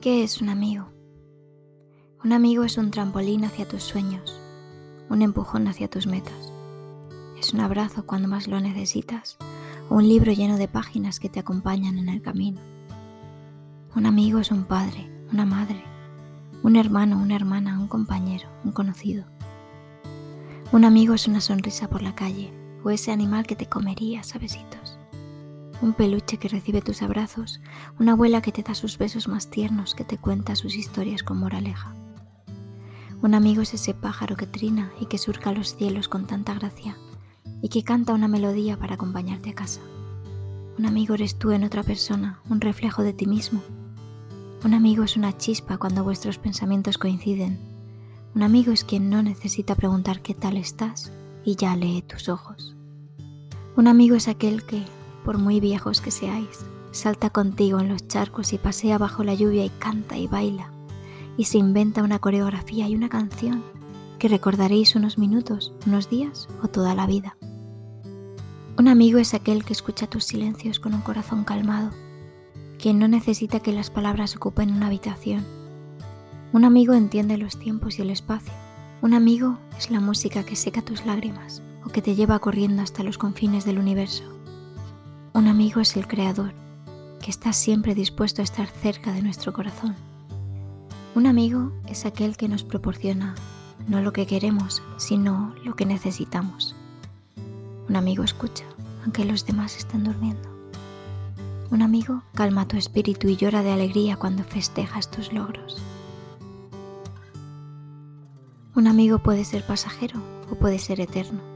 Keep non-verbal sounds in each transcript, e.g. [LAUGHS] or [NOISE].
¿Qué es un amigo? Un amigo es un trampolín hacia tus sueños, un empujón hacia tus metas. Es un abrazo cuando más lo necesitas o un libro lleno de páginas que te acompañan en el camino. Un amigo es un padre, una madre, un hermano, una hermana, un compañero, un conocido. Un amigo es una sonrisa por la calle o ese animal que te comería a besitos un peluche que recibe tus abrazos, una abuela que te da sus besos más tiernos, que te cuenta sus historias con moraleja. Un amigo es ese pájaro que trina y que surca los cielos con tanta gracia y que canta una melodía para acompañarte a casa. Un amigo eres tú en otra persona, un reflejo de ti mismo. Un amigo es una chispa cuando vuestros pensamientos coinciden. Un amigo es quien no necesita preguntar qué tal estás y ya lee tus ojos. Un amigo es aquel que, por muy viejos que seáis. Salta contigo en los charcos y pasea bajo la lluvia y canta y baila. Y se inventa una coreografía y una canción que recordaréis unos minutos, unos días o toda la vida. Un amigo es aquel que escucha tus silencios con un corazón calmado, quien no necesita que las palabras ocupen una habitación. Un amigo entiende los tiempos y el espacio. Un amigo es la música que seca tus lágrimas o que te lleva corriendo hasta los confines del universo. Un amigo es el Creador, que está siempre dispuesto a estar cerca de nuestro corazón. Un amigo es aquel que nos proporciona no lo que queremos, sino lo que necesitamos. Un amigo escucha, aunque los demás estén durmiendo. Un amigo calma tu espíritu y llora de alegría cuando festejas tus logros. Un amigo puede ser pasajero o puede ser eterno.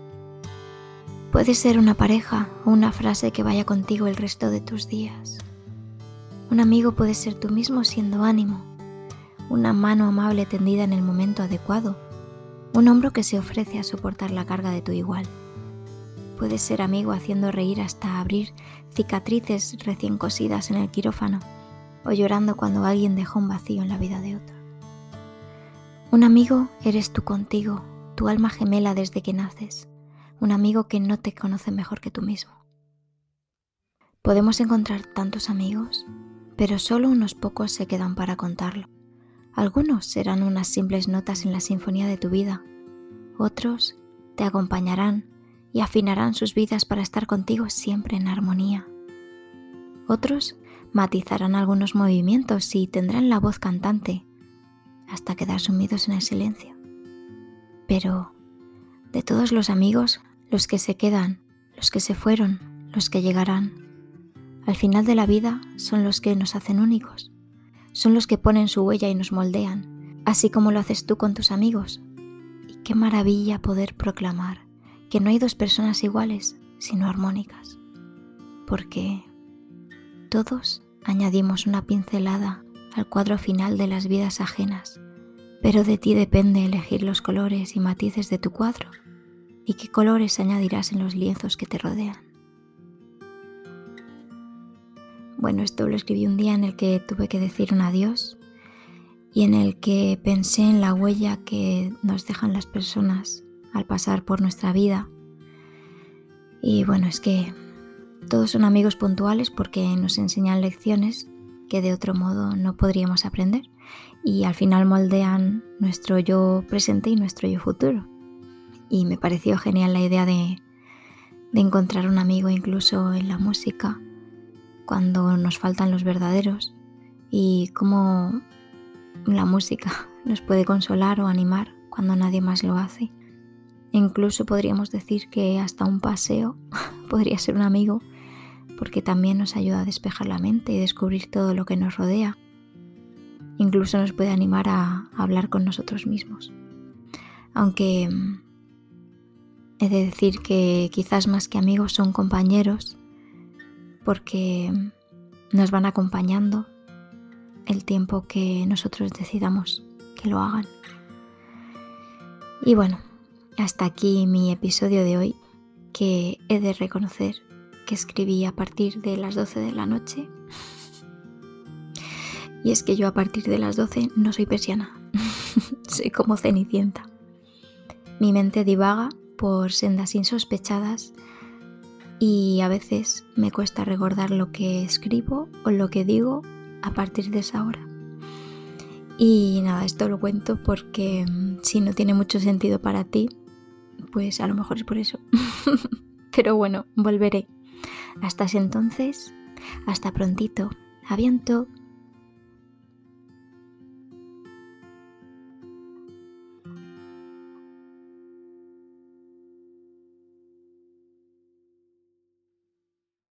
Puede ser una pareja o una frase que vaya contigo el resto de tus días. Un amigo puede ser tú mismo siendo ánimo, una mano amable tendida en el momento adecuado, un hombro que se ofrece a soportar la carga de tu igual. Puedes ser amigo haciendo reír hasta abrir cicatrices recién cosidas en el quirófano o llorando cuando alguien dejó un vacío en la vida de otro. Un amigo eres tú contigo, tu alma gemela desde que naces un amigo que no te conoce mejor que tú mismo. Podemos encontrar tantos amigos, pero solo unos pocos se quedan para contarlo. Algunos serán unas simples notas en la sinfonía de tu vida, otros te acompañarán y afinarán sus vidas para estar contigo siempre en armonía. Otros matizarán algunos movimientos y tendrán la voz cantante hasta quedar sumidos en el silencio. Pero de todos los amigos, los que se quedan, los que se fueron, los que llegarán. Al final de la vida son los que nos hacen únicos, son los que ponen su huella y nos moldean, así como lo haces tú con tus amigos. Y qué maravilla poder proclamar que no hay dos personas iguales, sino armónicas, porque todos añadimos una pincelada al cuadro final de las vidas ajenas, pero de ti depende elegir los colores y matices de tu cuadro y qué colores añadirás en los lienzos que te rodean. Bueno, esto lo escribí un día en el que tuve que decir un adiós y en el que pensé en la huella que nos dejan las personas al pasar por nuestra vida. Y bueno, es que todos son amigos puntuales porque nos enseñan lecciones que de otro modo no podríamos aprender y al final moldean nuestro yo presente y nuestro yo futuro y me pareció genial la idea de, encontrar un amigo incluso en la música cuando nos faltan los verdaderos y cómo la música [LAUGHS] nos puede consolar o animar cuando nadie más lo hace. incluso podríamos decir que hasta un paseo [LAUGHS] podría ser un amigo porque también nos ayuda a despejar la mente y descubrir todo lo que nos rodea. Incluso nos puede animar a hablar con nosotros mismos. Aunque He de decir que quizás más que amigos son compañeros porque nos van acompañando el tiempo que nosotros decidamos que lo hagan. Y bueno, hasta aquí mi episodio de hoy que he de reconocer que escribí a partir de las 12 de la noche. Y es que yo a partir de las 12 no soy persiana, [LAUGHS] soy como cenicienta. Mi mente divaga por sendas insospechadas y a veces me cuesta recordar lo que escribo o lo que digo a partir de esa hora. Y nada, esto lo cuento porque mm, si no tiene mucho sentido para ti, pues a lo mejor es por eso. [LAUGHS] Pero bueno, volveré. Hasta entonces, hasta prontito. Aviento.